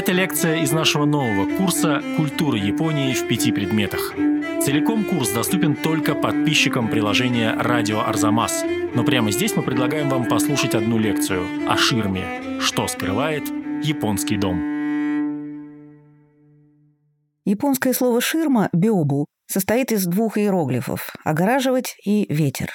Это лекция из нашего нового курса «Культура Японии в пяти предметах». Целиком курс доступен только подписчикам приложения «Радио Арзамас». Но прямо здесь мы предлагаем вам послушать одну лекцию о ширме «Что скрывает японский дом». Японское слово «ширма» – «биобу» состоит из двух иероглифов – «огораживать» и «ветер».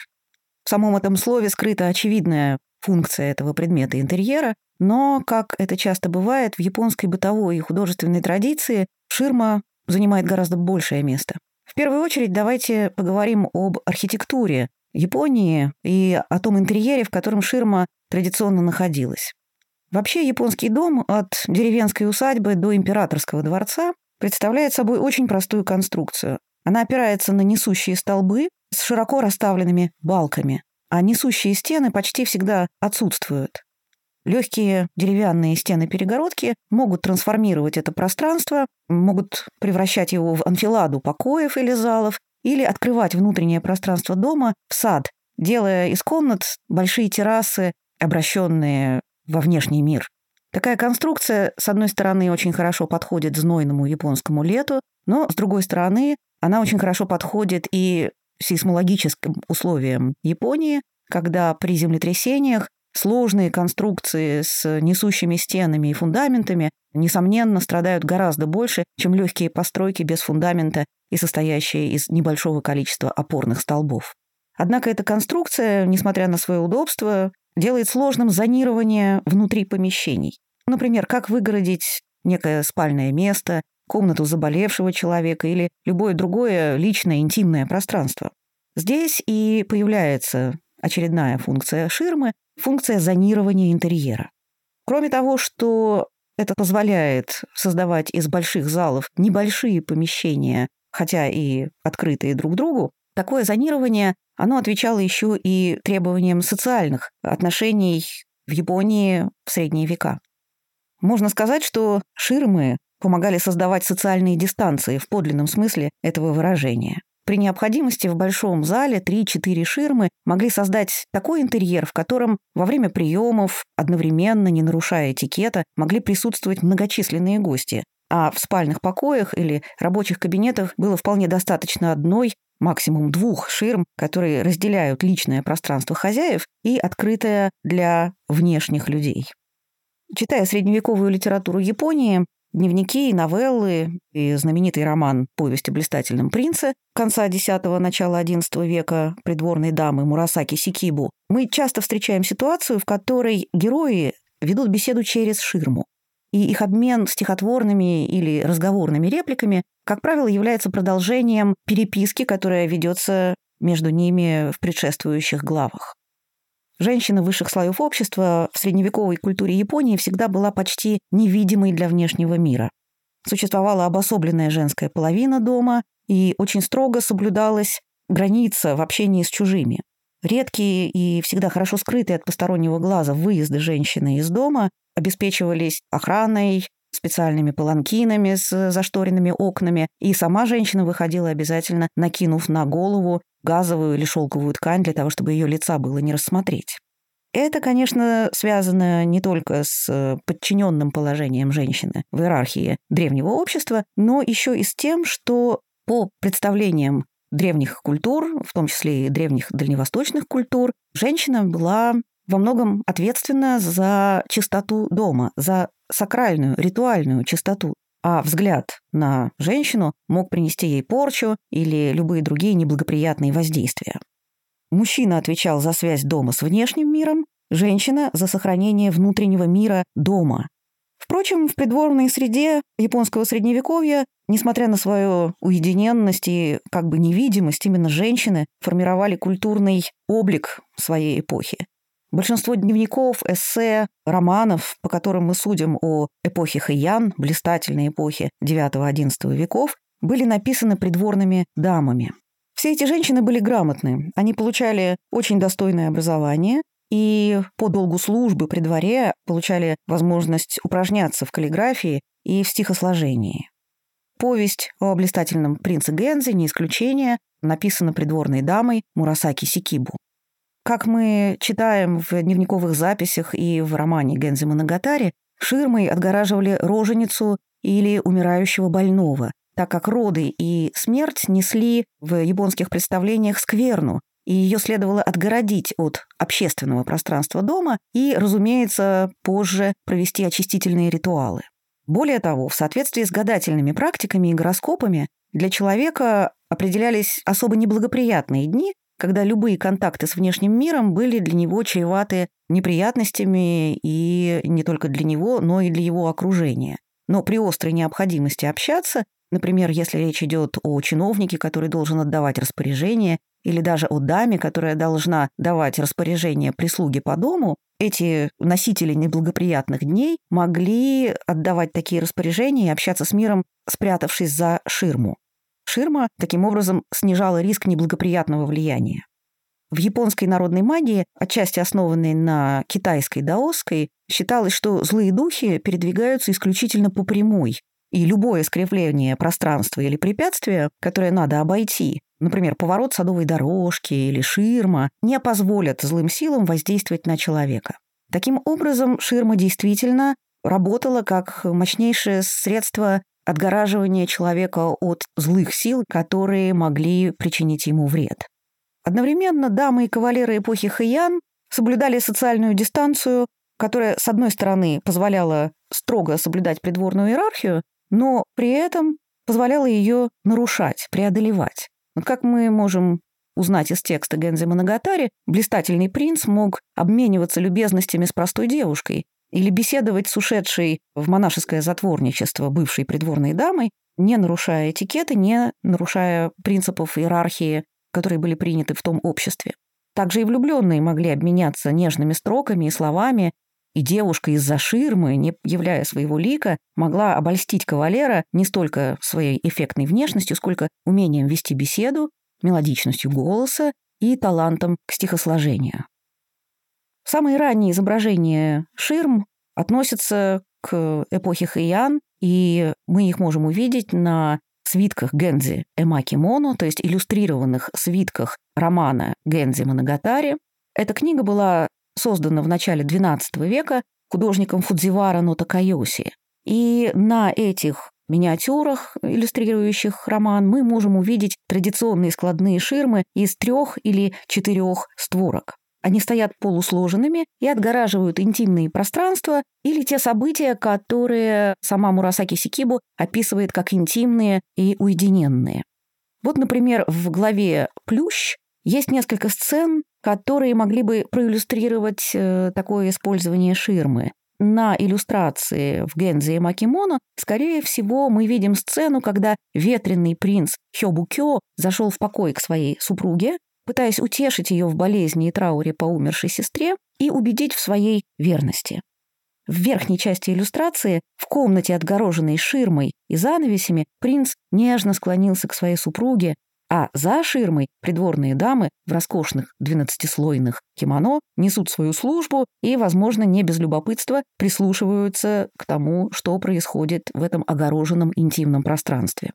В самом этом слове скрыта очевидная функция этого предмета интерьера, но, как это часто бывает, в японской бытовой и художественной традиции ширма занимает гораздо большее место. В первую очередь давайте поговорим об архитектуре Японии и о том интерьере, в котором ширма традиционно находилась. Вообще японский дом от деревенской усадьбы до императорского дворца представляет собой очень простую конструкцию. Она опирается на несущие столбы с широко расставленными балками, а несущие стены почти всегда отсутствуют. Легкие деревянные стены-перегородки могут трансформировать это пространство, могут превращать его в анфиладу покоев или залов, или открывать внутреннее пространство дома в сад, делая из комнат большие террасы, обращенные во внешний мир. Такая конструкция, с одной стороны, очень хорошо подходит знойному японскому лету, но, с другой стороны, она очень хорошо подходит и сейсмологическим условиям Японии, когда при землетрясениях сложные конструкции с несущими стенами и фундаментами, несомненно, страдают гораздо больше, чем легкие постройки без фундамента и состоящие из небольшого количества опорных столбов. Однако эта конструкция, несмотря на свое удобство, делает сложным зонирование внутри помещений. Например, как выгородить некое спальное место, комнату заболевшего человека или любое другое личное интимное пространство. Здесь и появляется очередная функция ширмы, функция зонирования интерьера. Кроме того, что это позволяет создавать из больших залов небольшие помещения, хотя и открытые друг другу, такое зонирование, оно отвечало еще и требованиям социальных отношений в Японии в средние века. Можно сказать, что ширмы помогали создавать социальные дистанции в подлинном смысле этого выражения. При необходимости в большом зале 3-4 ширмы могли создать такой интерьер, в котором во время приемов, одновременно, не нарушая этикета, могли присутствовать многочисленные гости. А в спальных покоях или рабочих кабинетах было вполне достаточно одной, максимум двух ширм, которые разделяют личное пространство хозяев и открытое для внешних людей. Читая средневековую литературу Японии, дневники и новеллы, и знаменитый роман «Повесть о блистательном принце» конца X – начала XI века придворной дамы Мурасаки Сикибу, мы часто встречаем ситуацию, в которой герои ведут беседу через ширму. И их обмен стихотворными или разговорными репликами, как правило, является продолжением переписки, которая ведется между ними в предшествующих главах. Женщина высших слоев общества в средневековой культуре Японии всегда была почти невидимой для внешнего мира. Существовала обособленная женская половина дома, и очень строго соблюдалась граница в общении с чужими. Редкие и всегда хорошо скрытые от постороннего глаза выезды женщины из дома обеспечивались охраной, специальными паланкинами с зашторенными окнами, и сама женщина выходила обязательно, накинув на голову газовую или шелковую ткань для того, чтобы ее лица было не рассмотреть. Это, конечно, связано не только с подчиненным положением женщины в иерархии древнего общества, но еще и с тем, что по представлениям древних культур, в том числе и древних дальневосточных культур, женщина была во многом ответственна за чистоту дома, за сакральную, ритуальную чистоту, а взгляд на женщину мог принести ей порчу или любые другие неблагоприятные воздействия. Мужчина отвечал за связь дома с внешним миром, женщина – за сохранение внутреннего мира дома. Впрочем, в придворной среде японского средневековья, несмотря на свою уединенность и как бы невидимость, именно женщины формировали культурный облик своей эпохи. Большинство дневников, эссе, романов, по которым мы судим о эпохе Хэйян, блистательной эпохе IX-XI веков, были написаны придворными дамами. Все эти женщины были грамотны. Они получали очень достойное образование и по долгу службы при дворе получали возможность упражняться в каллиграфии и в стихосложении. Повесть о блистательном принце Гензе, не исключение, написана придворной дамой Мурасаки Сикибу. Как мы читаем в дневниковых записях и в романе Гензи Моногатари, ширмой отгораживали роженицу или умирающего больного, так как роды и смерть несли в японских представлениях скверну, и ее следовало отгородить от общественного пространства дома и, разумеется, позже провести очистительные ритуалы. Более того, в соответствии с гадательными практиками и гороскопами для человека определялись особо неблагоприятные дни, когда любые контакты с внешним миром были для него чреваты неприятностями и не только для него, но и для его окружения. Но при острой необходимости общаться, например, если речь идет о чиновнике, который должен отдавать распоряжения, или даже о даме, которая должна давать распоряжение прислуге по дому, эти носители неблагоприятных дней могли отдавать такие распоряжения и общаться с миром, спрятавшись за ширму. Ширма таким образом снижала риск неблагоприятного влияния. В японской народной магии, отчасти основанной на китайской даосской, считалось, что злые духи передвигаются исключительно по прямой, и любое искривление пространства или препятствия, которое надо обойти, например, поворот садовой дорожки или ширма, не позволят злым силам воздействовать на человека. Таким образом, ширма действительно работала как мощнейшее средство отгораживания человека от злых сил, которые могли причинить ему вред. Одновременно дамы и кавалеры эпохи Хэйян соблюдали социальную дистанцию, которая, с одной стороны, позволяла строго соблюдать придворную иерархию, но при этом позволяла ее нарушать, преодолевать. Вот как мы можем узнать из текста Гензи Моногатари, блистательный принц мог обмениваться любезностями с простой девушкой или беседовать с ушедшей в монашеское затворничество бывшей придворной дамой, не нарушая этикета, не нарушая принципов иерархии, которые были приняты в том обществе. Также и влюбленные могли обменяться нежными строками и словами, и девушка из-за ширмы, не являя своего лика, могла обольстить кавалера не столько своей эффектной внешностью, сколько умением вести беседу, мелодичностью голоса и талантом к стихосложению. Самые ранние изображения ширм относятся к эпохе Хэйян, и мы их можем увидеть на свитках Гензи Эмаки Моно, то есть иллюстрированных свитках романа Гензи Моногатари. Эта книга была создана в начале XII века художником Фудзивара Нотакайоси. И на этих миниатюрах, иллюстрирующих роман, мы можем увидеть традиционные складные ширмы из трех или четырех створок. Они стоят полусложенными и отгораживают интимные пространства или те события, которые сама Мурасаки Сикибу описывает как интимные и уединенные. Вот, например, в главе «Плющ» есть несколько сцен, которые могли бы проиллюстрировать э, такое использование ширмы. На иллюстрации в Гензе и Макимоно, скорее всего, мы видим сцену, когда ветреный принц Хёбукё зашел в покой к своей супруге, пытаясь утешить ее в болезни и трауре по умершей сестре и убедить в своей верности. В верхней части иллюстрации, в комнате, отгороженной ширмой и занавесями, принц нежно склонился к своей супруге, а за ширмой придворные дамы в роскошных двенадцатислойных кимоно несут свою службу и, возможно, не без любопытства прислушиваются к тому, что происходит в этом огороженном интимном пространстве.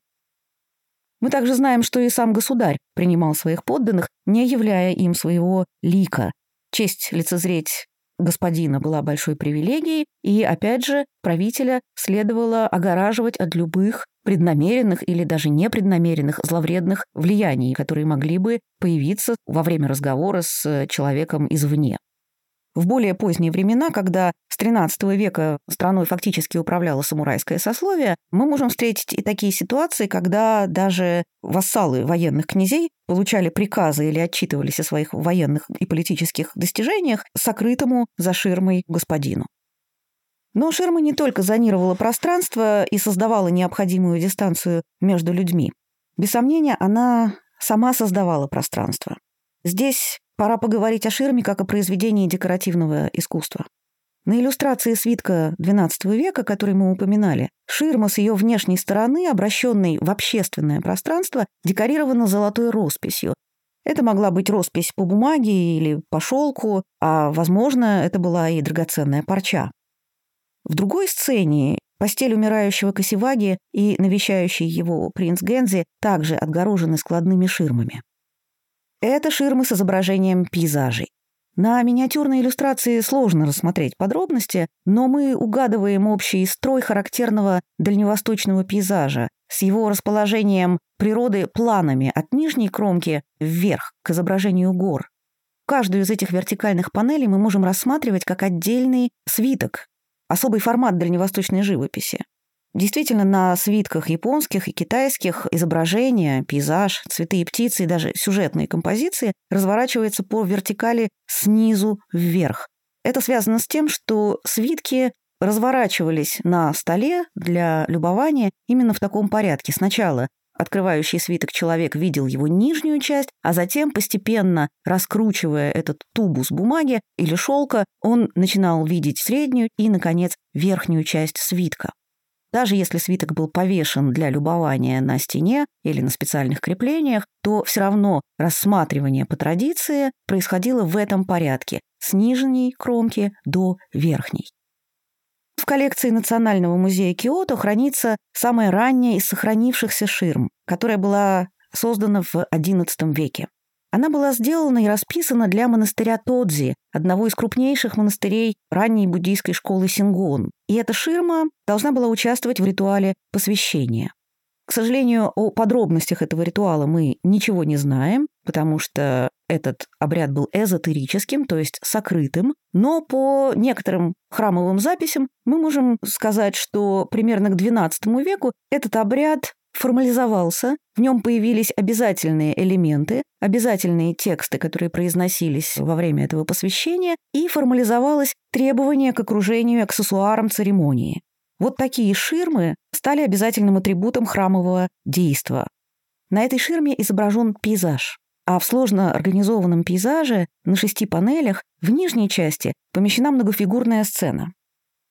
Мы также знаем, что и сам государь принимал своих подданных, не являя им своего лика. Честь лицезреть господина была большой привилегией, и, опять же, правителя следовало огораживать от любых преднамеренных или даже непреднамеренных зловредных влияний, которые могли бы появиться во время разговора с человеком извне. В более поздние времена, когда с XIII века страной фактически управляло самурайское сословие, мы можем встретить и такие ситуации, когда даже вассалы военных князей получали приказы или отчитывались о своих военных и политических достижениях сокрытому за ширмой господину. Но ширма не только зонировала пространство и создавала необходимую дистанцию между людьми. Без сомнения, она сама создавала пространство. Здесь пора поговорить о ширме как о произведении декоративного искусства. На иллюстрации свитка XII века, который мы упоминали, ширма с ее внешней стороны, обращенной в общественное пространство, декорирована золотой росписью. Это могла быть роспись по бумаге или по шелку, а, возможно, это была и драгоценная парча. В другой сцене постель умирающего Косеваги и навещающий его принц Гензи также отгорожены складными ширмами. Это ширмы с изображением пейзажей. На миниатюрной иллюстрации сложно рассмотреть подробности, но мы угадываем общий строй характерного дальневосточного пейзажа с его расположением природы планами от нижней кромки вверх к изображению гор. Каждую из этих вертикальных панелей мы можем рассматривать как отдельный свиток, особый формат дальневосточной живописи. Действительно, на свитках японских и китайских изображения, пейзаж, цветы и птицы и даже сюжетные композиции разворачиваются по вертикали снизу вверх. Это связано с тем, что свитки разворачивались на столе для любования именно в таком порядке. Сначала открывающий свиток человек видел его нижнюю часть, а затем, постепенно раскручивая этот тубус бумаги или шелка, он начинал видеть среднюю и, наконец, верхнюю часть свитка. Даже если свиток был повешен для любования на стене или на специальных креплениях, то все равно рассматривание по традиции происходило в этом порядке, с нижней кромки до верхней. В коллекции Национального музея Киото хранится самая ранняя из сохранившихся ширм, которая была создана в XI веке. Она была сделана и расписана для монастыря Тодзи, одного из крупнейших монастырей ранней буддийской школы Сингон. И эта ширма должна была участвовать в ритуале посвящения. К сожалению, о подробностях этого ритуала мы ничего не знаем, потому что этот обряд был эзотерическим, то есть сокрытым, но по некоторым храмовым записям мы можем сказать, что примерно к XII веку этот обряд формализовался, в нем появились обязательные элементы, обязательные тексты, которые произносились во время этого посвящения, и формализовалось требование к окружению аксессуарам церемонии. Вот такие ширмы стали обязательным атрибутом храмового действа. На этой ширме изображен пейзаж. А в сложно организованном пейзаже на шести панелях в нижней части помещена многофигурная сцена.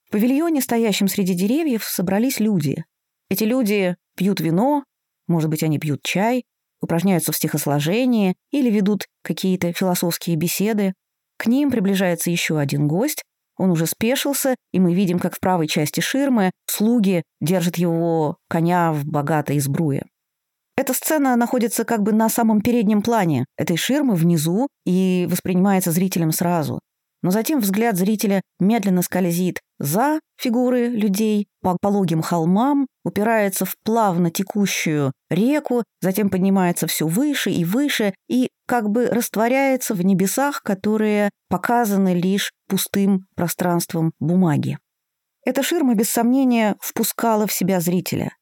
В павильоне, стоящем среди деревьев, собрались люди. Эти люди пьют вино, может быть, они пьют чай, упражняются в стихосложении или ведут какие-то философские беседы. К ним приближается еще один гость, он уже спешился, и мы видим, как в правой части ширмы слуги держат его коня в богатой избруе. Эта сцена находится как бы на самом переднем плане этой ширмы внизу и воспринимается зрителем сразу. Но затем взгляд зрителя медленно скользит за фигуры людей по пологим холмам, упирается в плавно текущую реку, затем поднимается все выше и выше и как бы растворяется в небесах, которые показаны лишь пустым пространством бумаги. Эта ширма, без сомнения, впускала в себя зрителя.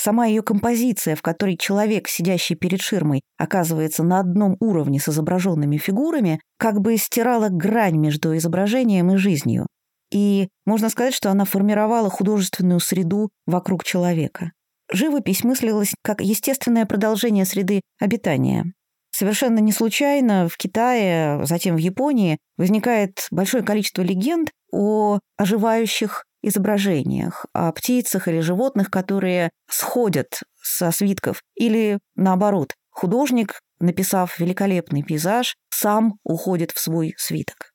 Сама ее композиция, в которой человек, сидящий перед ширмой, оказывается на одном уровне с изображенными фигурами, как бы стирала грань между изображением и жизнью. И можно сказать, что она формировала художественную среду вокруг человека. Живопись мыслилась как естественное продолжение среды обитания. Совершенно не случайно в Китае, затем в Японии возникает большое количество легенд о оживающих изображениях, о птицах или животных, которые сходят со свитков, или наоборот, художник, написав великолепный пейзаж, сам уходит в свой свиток.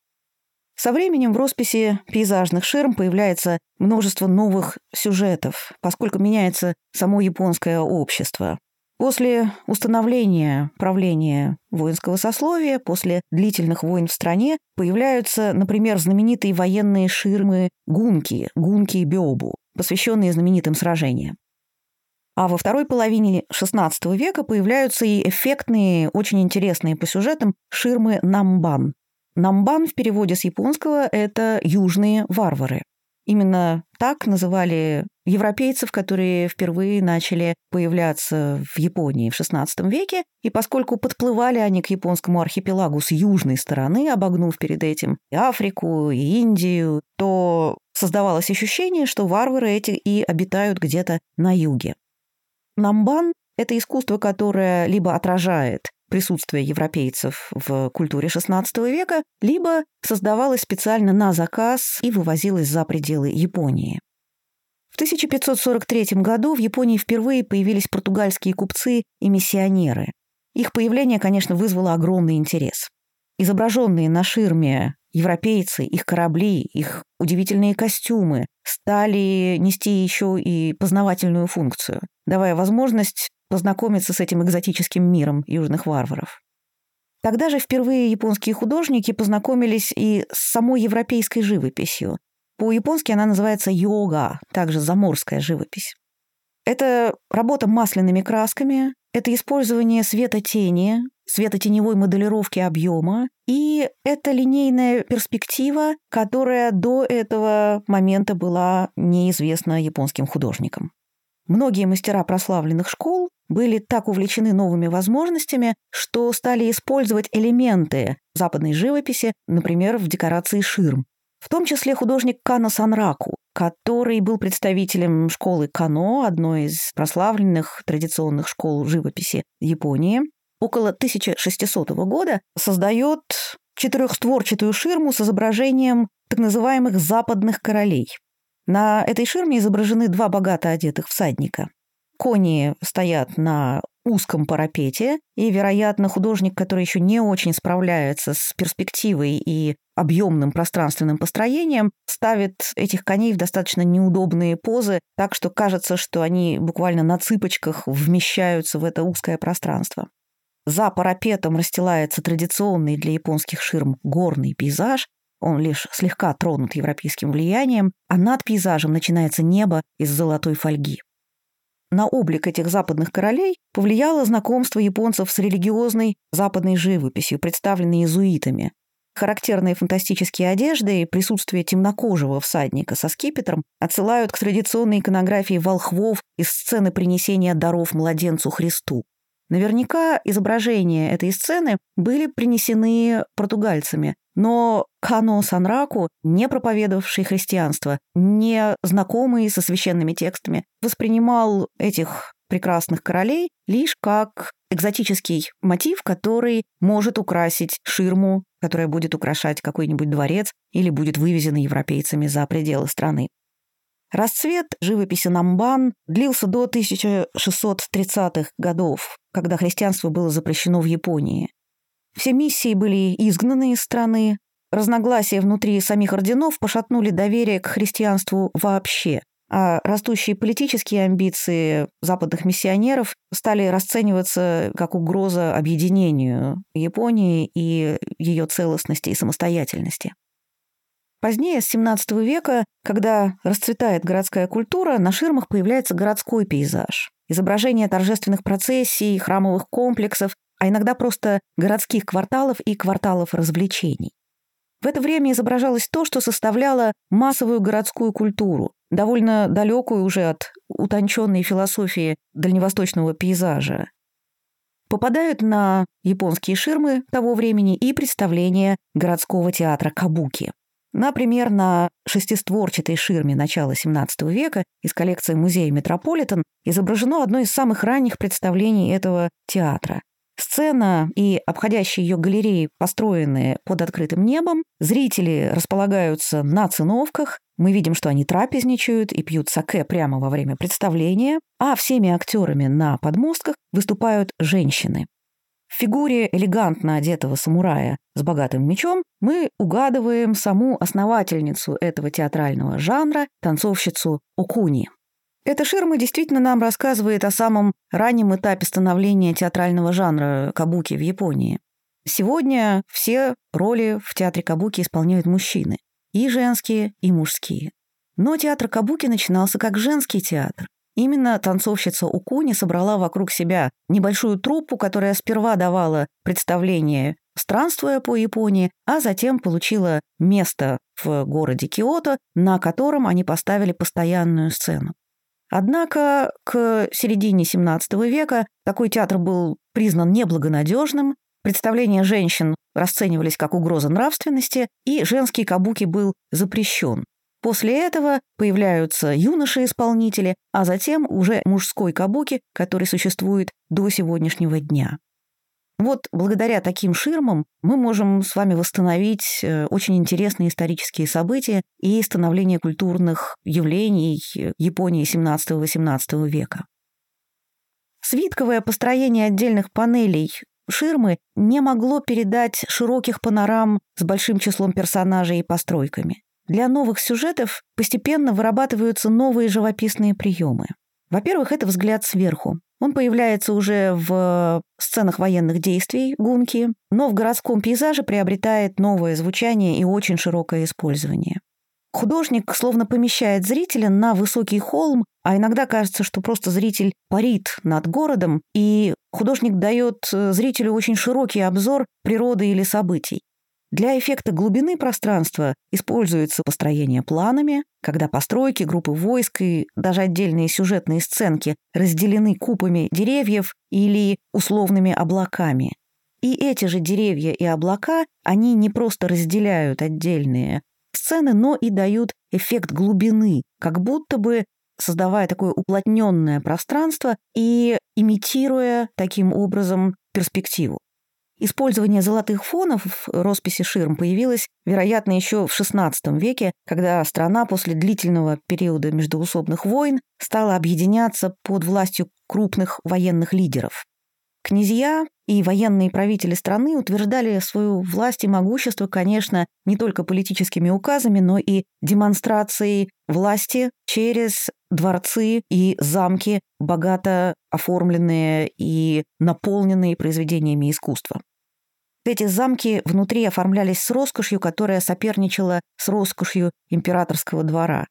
Со временем в росписи пейзажных ширм появляется множество новых сюжетов, поскольку меняется само японское общество. После установления правления воинского сословия, после длительных войн в стране, появляются, например, знаменитые военные ширмы гунки, гунки и биобу, посвященные знаменитым сражениям. А во второй половине XVI века появляются и эффектные, очень интересные по сюжетам ширмы намбан. Намбан в переводе с японского – это «южные варвары». Именно так называли европейцев, которые впервые начали появляться в Японии в XVI веке, и поскольку подплывали они к японскому архипелагу с южной стороны, обогнув перед этим и Африку, и Индию, то создавалось ощущение, что варвары эти и обитают где-то на юге. Намбан – это искусство, которое либо отражает присутствие европейцев в культуре XVI века, либо создавалось специально на заказ и вывозилось за пределы Японии. В 1543 году в Японии впервые появились португальские купцы и миссионеры. Их появление, конечно, вызвало огромный интерес. Изображенные на ширме европейцы, их корабли, их удивительные костюмы стали нести еще и познавательную функцию, давая возможность познакомиться с этим экзотическим миром южных варваров. Тогда же впервые японские художники познакомились и с самой европейской живописью. По-японски она называется йога, также заморская живопись. Это работа масляными красками, это использование света-тени, светотеневой моделировки объема, и это линейная перспектива, которая до этого момента была неизвестна японским художникам. Многие мастера прославленных школ были так увлечены новыми возможностями, что стали использовать элементы западной живописи, например, в декорации ширм. В том числе художник Кано Санраку, который был представителем школы Кано, одной из прославленных традиционных школ живописи Японии. Около 1600 года создает четырехстворчатую ширму с изображением так называемых западных королей. На этой ширме изображены два богато одетых всадника. Кони стоят на узком парапете, и, вероятно, художник, который еще не очень справляется с перспективой и объемным пространственным построением, ставит этих коней в достаточно неудобные позы, так что кажется, что они буквально на цыпочках вмещаются в это узкое пространство. За парапетом расстилается традиционный для японских ширм горный пейзаж, он лишь слегка тронут европейским влиянием, а над пейзажем начинается небо из золотой фольги. На облик этих западных королей повлияло знакомство японцев с религиозной западной живописью, представленной иезуитами. Характерные фантастические одежды и присутствие темнокожего всадника со скипетром отсылают к традиционной иконографии волхвов из сцены принесения даров младенцу Христу. Наверняка изображения этой сцены были принесены португальцами, но Кано Санраку, не проповедовавший христианство, не знакомый со священными текстами, воспринимал этих прекрасных королей лишь как экзотический мотив, который может украсить ширму, которая будет украшать какой-нибудь дворец или будет вывезена европейцами за пределы страны. Расцвет живописи Намбан длился до 1630-х годов, когда христианство было запрещено в Японии. Все миссии были изгнаны из страны, разногласия внутри самих орденов пошатнули доверие к христианству вообще, а растущие политические амбиции западных миссионеров стали расцениваться как угроза объединению Японии и ее целостности и самостоятельности. Позднее, с XVII века, когда расцветает городская культура, на ширмах появляется городской пейзаж. Изображение торжественных процессий, храмовых комплексов, а иногда просто городских кварталов и кварталов развлечений. В это время изображалось то, что составляло массовую городскую культуру, довольно далекую уже от утонченной философии дальневосточного пейзажа. Попадают на японские ширмы того времени и представления городского театра Кабуки. Например, на шестистворчатой ширме начала XVII века из коллекции музея Метрополитен изображено одно из самых ранних представлений этого театра. Сцена и обходящие ее галереи построены под открытым небом, зрители располагаются на циновках, мы видим, что они трапезничают и пьют саке прямо во время представления, а всеми актерами на подмостках выступают женщины. В фигуре элегантно одетого самурая с богатым мечом мы угадываем саму основательницу этого театрального жанра, танцовщицу Окуни. Эта ширма действительно нам рассказывает о самом раннем этапе становления театрального жанра кабуки в Японии. Сегодня все роли в театре кабуки исполняют мужчины. И женские, и мужские. Но театр кабуки начинался как женский театр. Именно танцовщица Укуни собрала вокруг себя небольшую труппу, которая сперва давала представление, странствуя по Японии, а затем получила место в городе Киото, на котором они поставили постоянную сцену. Однако к середине XVII века такой театр был признан неблагонадежным, представления женщин расценивались как угроза нравственности, и женский кабуки был запрещен. После этого появляются юноши-исполнители, а затем уже мужской кабуки, который существует до сегодняшнего дня. Вот благодаря таким ширмам мы можем с вами восстановить э, очень интересные исторические события и становление культурных явлений Японии XVII-XVIII века. Свитковое построение отдельных панелей ширмы не могло передать широких панорам с большим числом персонажей и постройками. Для новых сюжетов постепенно вырабатываются новые живописные приемы. Во-первых, это взгляд сверху. Он появляется уже в сценах военных действий гунки, но в городском пейзаже приобретает новое звучание и очень широкое использование. Художник словно помещает зрителя на высокий холм, а иногда кажется, что просто зритель парит над городом, и художник дает э, зрителю очень широкий обзор природы или событий. Для эффекта глубины пространства используется построение планами, когда постройки, группы войск и даже отдельные сюжетные сценки разделены купами деревьев или условными облаками. И эти же деревья и облака, они не просто разделяют отдельные сцены, но и дают эффект глубины, как будто бы создавая такое уплотненное пространство и имитируя таким образом перспективу. Использование золотых фонов в росписи ширм появилось, вероятно, еще в XVI веке, когда страна после длительного периода междоусобных войн стала объединяться под властью крупных военных лидеров. Князья и военные правители страны утверждали свою власть и могущество, конечно, не только политическими указами, но и демонстрацией власти через дворцы и замки, богато оформленные и наполненные произведениями искусства. Эти замки внутри оформлялись с роскошью, которая соперничала с роскошью императорского двора.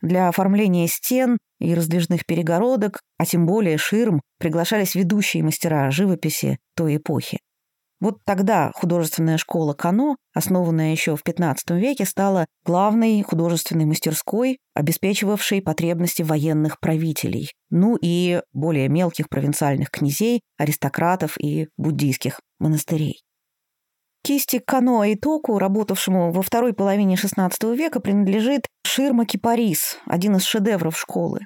Для оформления стен и раздвижных перегородок, а тем более ширм, приглашались ведущие мастера живописи той эпохи. Вот тогда художественная школа Кано, основанная еще в XV веке, стала главной художественной мастерской, обеспечивавшей потребности военных правителей, ну и более мелких провинциальных князей, аристократов и буддийских монастырей. Кисти Кано Айтоку, работавшему во второй половине XVI века, принадлежит ширма кипарис, один из шедевров школы.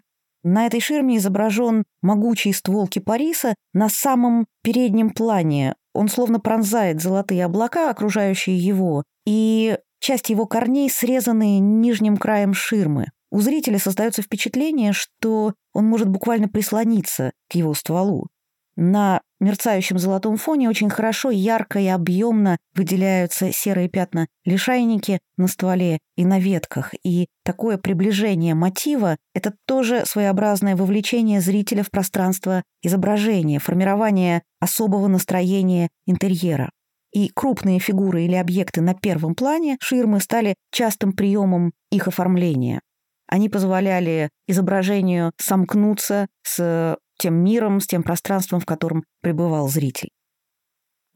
На этой ширме изображен могучий ствол кипариса на самом переднем плане. Он словно пронзает золотые облака, окружающие его, и часть его корней срезаны нижним краем ширмы. У зрителя создается впечатление, что он может буквально прислониться к его стволу. На мерцающем золотом фоне очень хорошо, ярко и объемно выделяются серые пятна лишайники на стволе и на ветках. И такое приближение мотива — это тоже своеобразное вовлечение зрителя в пространство изображения, формирование особого настроения интерьера. И крупные фигуры или объекты на первом плане ширмы стали частым приемом их оформления. Они позволяли изображению сомкнуться с тем миром, с тем пространством, в котором пребывал зритель.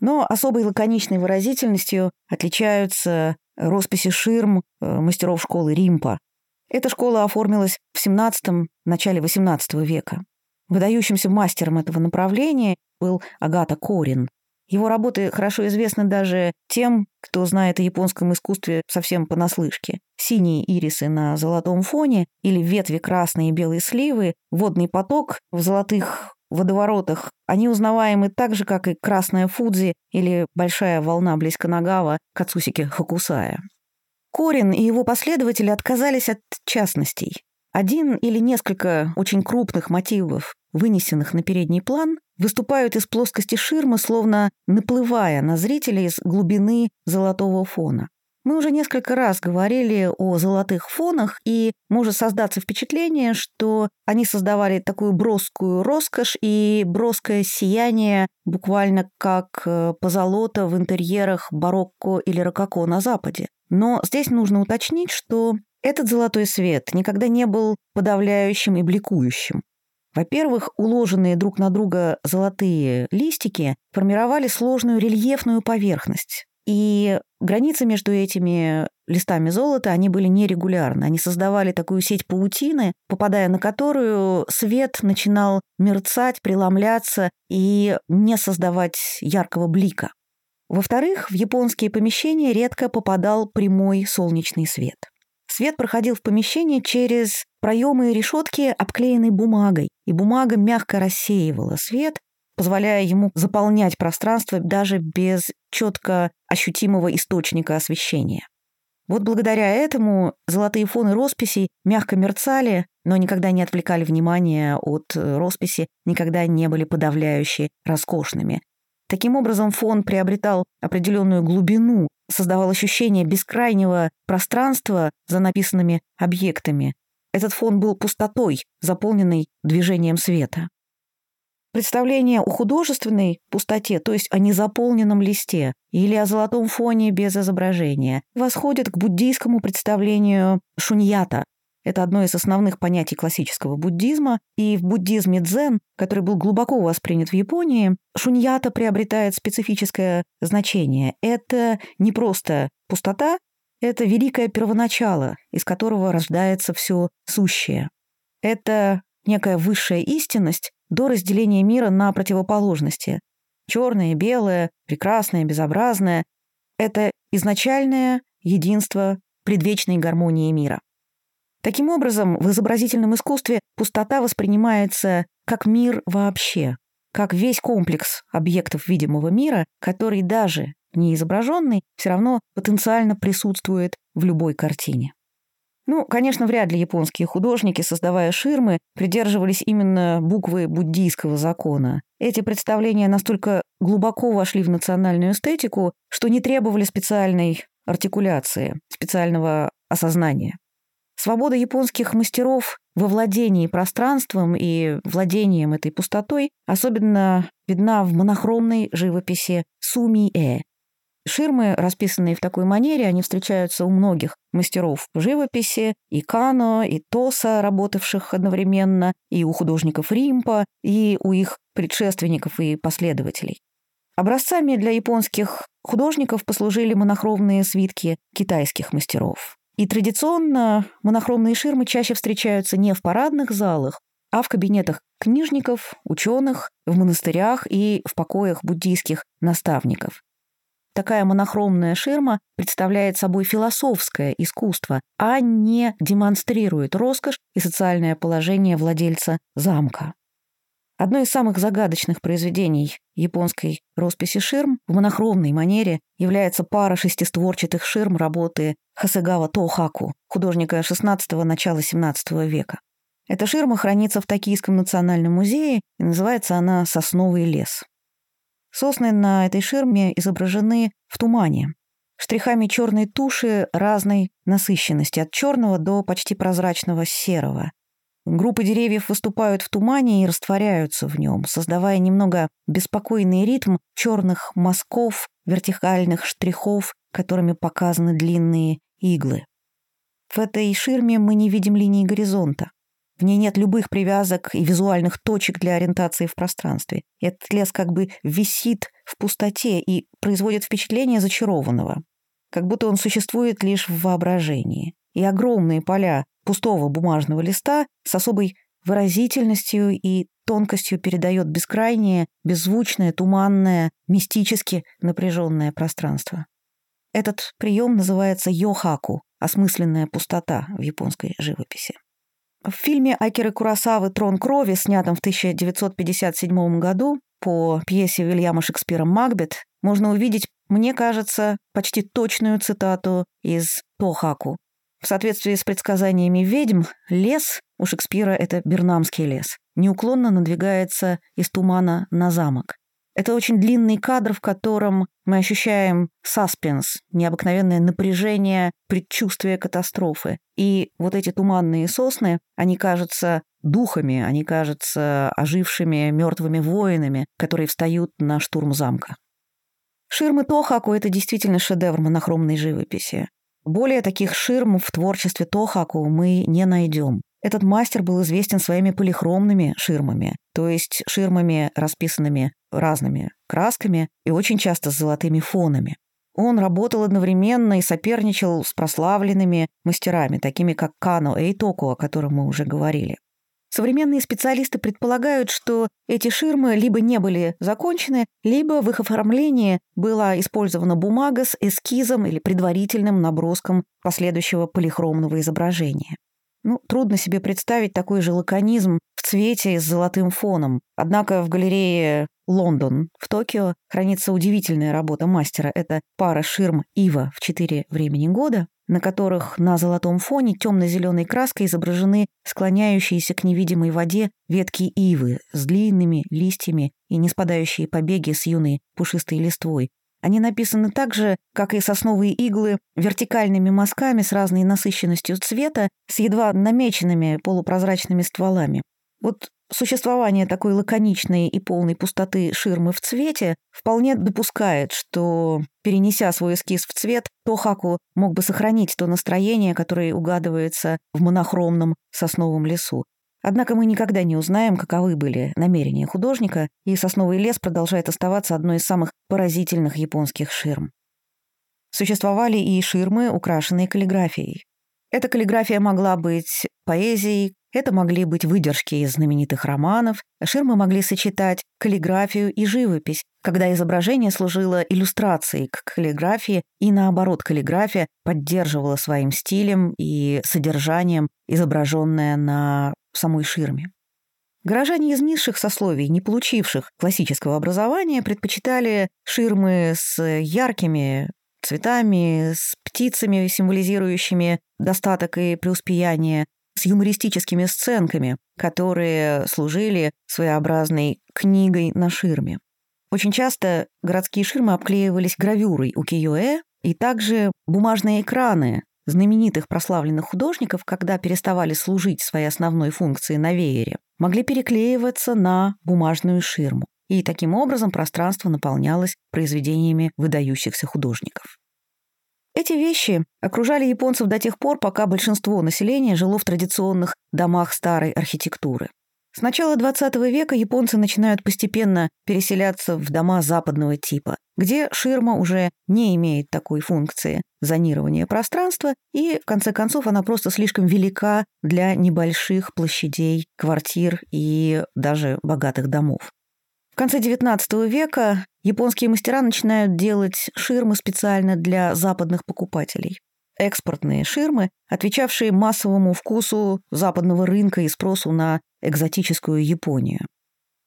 Но особой лаконичной выразительностью отличаются росписи ширм э, мастеров школы Римпа. Эта школа оформилась в XVII – начале XVIII века. Выдающимся мастером этого направления был Агата Корин. Его работы хорошо известны даже тем, кто знает о японском искусстве совсем понаслышке. Синие ирисы на золотом фоне или ветви красные и белые сливы, водный поток в золотых водоворотах, они узнаваемы так же, как и красная Фудзи или большая волна близко Нагава Кацусики Хакусая. Корин и его последователи отказались от частностей. Один или несколько очень крупных мотивов, вынесенных на передний план, выступают из плоскости ширмы, словно наплывая на зрителя из глубины золотого фона. Мы уже несколько раз говорили о золотых фонах, и может создаться впечатление, что они создавали такую броскую роскошь и броское сияние, буквально как э, позолота в интерьерах барокко или рококо на Западе. Но здесь нужно уточнить, что этот золотой свет никогда не был подавляющим и бликующим. Во-первых, уложенные друг на друга золотые листики формировали сложную рельефную поверхность. И границы между этими листами золота, они были нерегулярны. Они создавали такую сеть паутины, попадая на которую свет начинал мерцать, преломляться и не создавать яркого блика. Во-вторых, в японские помещения редко попадал прямой солнечный свет. Свет проходил в помещение через проемы и решетки, обклеенные бумагой, и бумага мягко рассеивала свет, позволяя ему заполнять пространство даже без четко ощутимого источника освещения. Вот благодаря этому золотые фоны росписей мягко мерцали, но никогда не отвлекали внимание от росписи, никогда не были подавляющие роскошными. Таким образом, фон приобретал определенную глубину, создавал ощущение бескрайнего пространства за написанными объектами. Этот фон был пустотой, заполненной движением света. Представление о художественной пустоте, то есть о незаполненном листе или о золотом фоне без изображения, восходит к буддийскому представлению шуньята. Это одно из основных понятий классического буддизма, и в буддизме дзен, который был глубоко воспринят в Японии, шуньята приобретает специфическое значение. Это не просто пустота, это великое первоначало, из которого рождается все сущее. Это некая высшая истинность, до разделения мира на противоположности. Черное, белое, прекрасное, безобразное — это изначальное единство предвечной гармонии мира. Таким образом, в изобразительном искусстве пустота воспринимается как мир вообще, как весь комплекс объектов видимого мира, который даже не изображенный, все равно потенциально присутствует в любой картине. Ну, конечно, вряд ли японские художники, создавая ширмы, придерживались именно буквы буддийского закона. Эти представления настолько глубоко вошли в национальную эстетику, что не требовали специальной артикуляции, специального осознания. Свобода японских мастеров во владении пространством и владением этой пустотой особенно видна в монохромной живописи суми-э, Ширмы, расписанные в такой манере, они встречаются у многих мастеров живописи, и Кано, и Тоса, работавших одновременно, и у художников Римпа, и у их предшественников и последователей. Образцами для японских художников послужили монохромные свитки китайских мастеров. И традиционно монохромные ширмы чаще встречаются не в парадных залах, а в кабинетах книжников, ученых, в монастырях и в покоях буддийских наставников. Такая монохромная ширма представляет собой философское искусство, а не демонстрирует роскошь и социальное положение владельца замка. Одно из самых загадочных произведений японской росписи ширм в монохромной манере является пара шестистворчатых ширм работы Хасегава Тохаку, художника XVI – начала XVII века. Эта ширма хранится в Токийском национальном музее и называется она «Сосновый лес». Сосны на этой ширме изображены в тумане, штрихами черной туши разной насыщенности, от черного до почти прозрачного серого. Группы деревьев выступают в тумане и растворяются в нем, создавая немного беспокойный ритм черных мазков, вертикальных штрихов, которыми показаны длинные иглы. В этой ширме мы не видим линии горизонта. В ней нет любых привязок и визуальных точек для ориентации в пространстве. Этот лес как бы висит в пустоте и производит впечатление зачарованного. Как будто он существует лишь в воображении. И огромные поля пустого бумажного листа с особой выразительностью и тонкостью передает бескрайнее, беззвучное, туманное, мистически напряженное пространство. Этот прием называется йохаку, осмысленная пустота в японской живописи. В фильме Акиры Курасавы «Трон крови», снятом в 1957 году по пьесе Вильяма Шекспира «Макбет», можно увидеть, мне кажется, почти точную цитату из Тохаку. В соответствии с предсказаниями ведьм, лес у Шекспира — это Бернамский лес. Неуклонно надвигается из тумана на замок. Это очень длинный кадр, в котором мы ощущаем саспенс, необыкновенное напряжение, предчувствие катастрофы. И вот эти туманные сосны, они кажутся духами, они кажутся ожившими мертвыми воинами, которые встают на штурм замка. Ширмы Тохаку — это действительно шедевр монохромной живописи. Более таких ширм в творчестве Тохаку мы не найдем. Этот мастер был известен своими полихромными ширмами, то есть ширмами, расписанными разными красками и очень часто с золотыми фонами. Он работал одновременно и соперничал с прославленными мастерами, такими как Кано Эйтоку, о котором мы уже говорили. Современные специалисты предполагают, что эти ширмы либо не были закончены, либо в их оформлении была использована бумага с эскизом или предварительным наброском последующего полихромного изображения. Ну, трудно себе представить такой же лаконизм в цвете с золотым фоном. Однако в галерее Лондон в Токио хранится удивительная работа мастера. Это пара ширм Ива в четыре времени года, на которых на золотом фоне темно-зеленой краской изображены склоняющиеся к невидимой воде ветки ивы с длинными листьями и не спадающие побеги с юной пушистой листвой, они написаны так же, как и сосновые иглы, вертикальными мазками с разной насыщенностью цвета, с едва намеченными полупрозрачными стволами. Вот существование такой лаконичной и полной пустоты ширмы в цвете вполне допускает, что, перенеся свой эскиз в цвет, Тохаку мог бы сохранить то настроение, которое угадывается в монохромном сосновом лесу. Однако мы никогда не узнаем, каковы были намерения художника, и сосновый лес продолжает оставаться одной из самых поразительных японских ширм. Существовали и ширмы, украшенные каллиграфией. Эта каллиграфия могла быть поэзией, это могли быть выдержки из знаменитых романов, ширмы могли сочетать каллиграфию и живопись, когда изображение служило иллюстрацией к каллиграфии, и наоборот, каллиграфия поддерживала своим стилем и содержанием изображенное на самой ширме. Горожане из низших сословий, не получивших классического образования, предпочитали ширмы с яркими цветами, с птицами, символизирующими достаток и преуспеяние, с юмористическими сценками, которые служили своеобразной книгой на ширме. Очень часто городские ширмы обклеивались гравюрой у Киоэ, и также бумажные экраны знаменитых прославленных художников, когда переставали служить своей основной функции на веере, могли переклеиваться на бумажную ширму. И таким образом пространство наполнялось произведениями выдающихся художников. Эти вещи окружали японцев до тех пор, пока большинство населения жило в традиционных домах старой архитектуры. С начала XX века японцы начинают постепенно переселяться в дома западного типа, где ширма уже не имеет такой функции зонирования пространства, и, в конце концов, она просто слишком велика для небольших площадей, квартир и даже богатых домов. Конце XIX века японские мастера начинают делать ширмы специально для западных покупателей экспортные ширмы, отвечавшие массовому вкусу западного рынка и спросу на экзотическую Японию.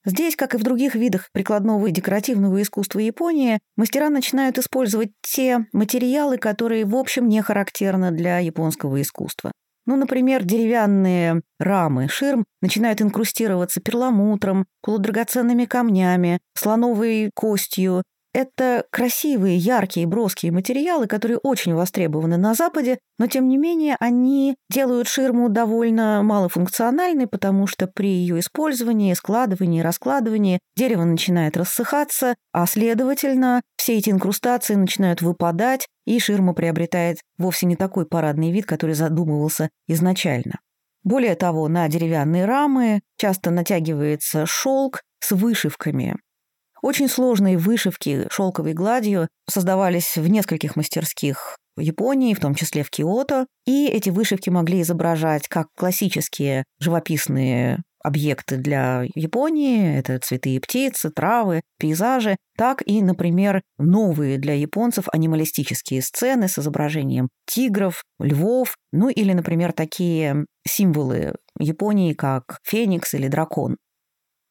Здесь, как и в других видах прикладного и декоративного искусства Японии, мастера начинают использовать те материалы, которые, в общем, не характерны для японского искусства. Ну, например, деревянные рамы ширм начинают инкрустироваться перламутром, полудрагоценными камнями, слоновой костью это красивые, яркие, броские материалы, которые очень востребованы на Западе, но тем не менее они делают ширму довольно малофункциональной, потому что при ее использовании, складывании, раскладывании дерево начинает рассыхаться, а следовательно все эти инкрустации начинают выпадать, и ширма приобретает вовсе не такой парадный вид, который задумывался изначально. Более того, на деревянные рамы часто натягивается шелк с вышивками, очень сложные вышивки шелковой гладью создавались в нескольких мастерских в Японии, в том числе в Киото, и эти вышивки могли изображать как классические живописные объекты для Японии, это цветы и птицы, травы, пейзажи, так и, например, новые для японцев анималистические сцены с изображением тигров, львов, ну или, например, такие символы Японии, как феникс или дракон.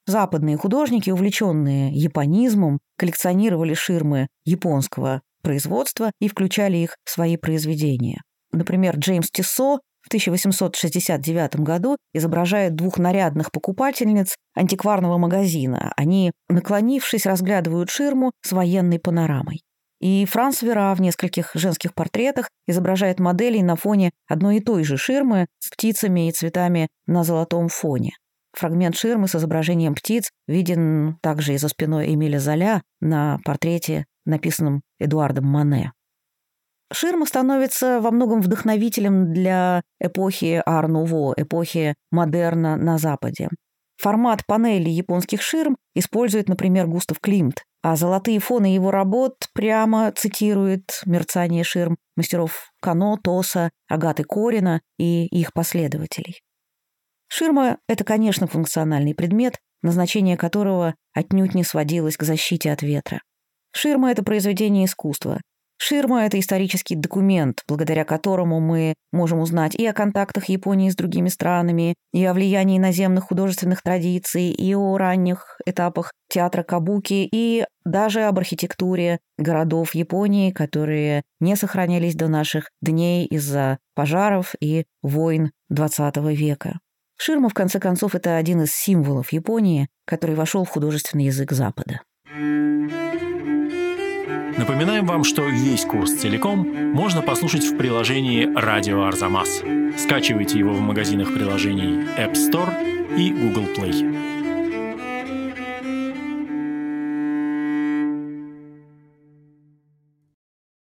Западные художники, увлеченные японизмом, коллекционировали ширмы японского производства и включали их в свои произведения. Например, Джеймс Тиссо в 1869 году изображает двух нарядных покупательниц антикварного магазина. Они, наклонившись, разглядывают ширму с военной панорамой. И Франс Вера в нескольких женских портретах изображает моделей на фоне одной и той же ширмы с птицами и цветами на золотом фоне. Фрагмент ширмы с изображением птиц виден также и за спиной Эмиля Золя на портрете, написанном Эдуардом Мане. Ширма становится во многом вдохновителем для эпохи Ар-Нуво, эпохи модерна на Западе. Формат панели японских ширм использует, например, Густав Климт, а золотые фоны его работ прямо цитирует мерцание ширм мастеров Кано, Тоса, Агаты Корина и их последователей. Ширма — это, конечно, функциональный предмет, назначение которого отнюдь не сводилось к защите от ветра. Ширма — это произведение искусства. Ширма — это исторический документ, благодаря которому мы можем узнать и о контактах Японии с другими странами, и о влиянии наземных художественных традиций, и о ранних этапах театра Кабуки, и даже об архитектуре городов Японии, которые не сохранялись до наших дней из-за пожаров и войн XX века. Ширма, в конце концов, это один из символов Японии, который вошел в художественный язык Запада. Напоминаем вам, что весь курс целиком можно послушать в приложении «Радио Арзамас». Скачивайте его в магазинах приложений App Store и Google Play.